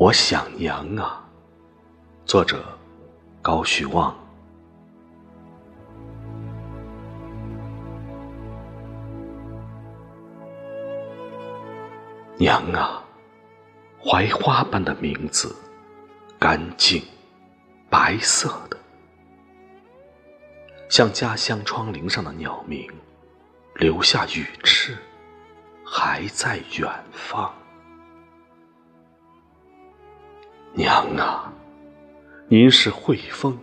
我想娘啊！作者高旭旺。娘啊，槐花般的名字，干净白色的，像家乡窗棂上的鸟鸣，留下羽翅，还在远方。娘啊，您是惠风，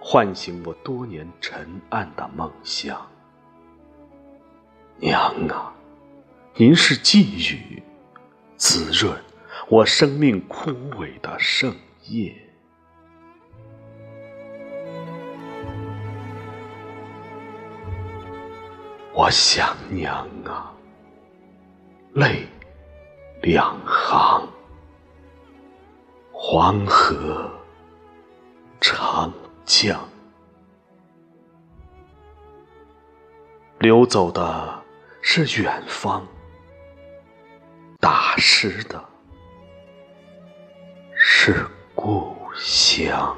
唤醒我多年沉暗的梦想。娘啊，您是寄语，滋润我生命枯萎的圣叶。我想娘啊，泪两行。黄河，长江，流走的是远方，打湿的是故乡。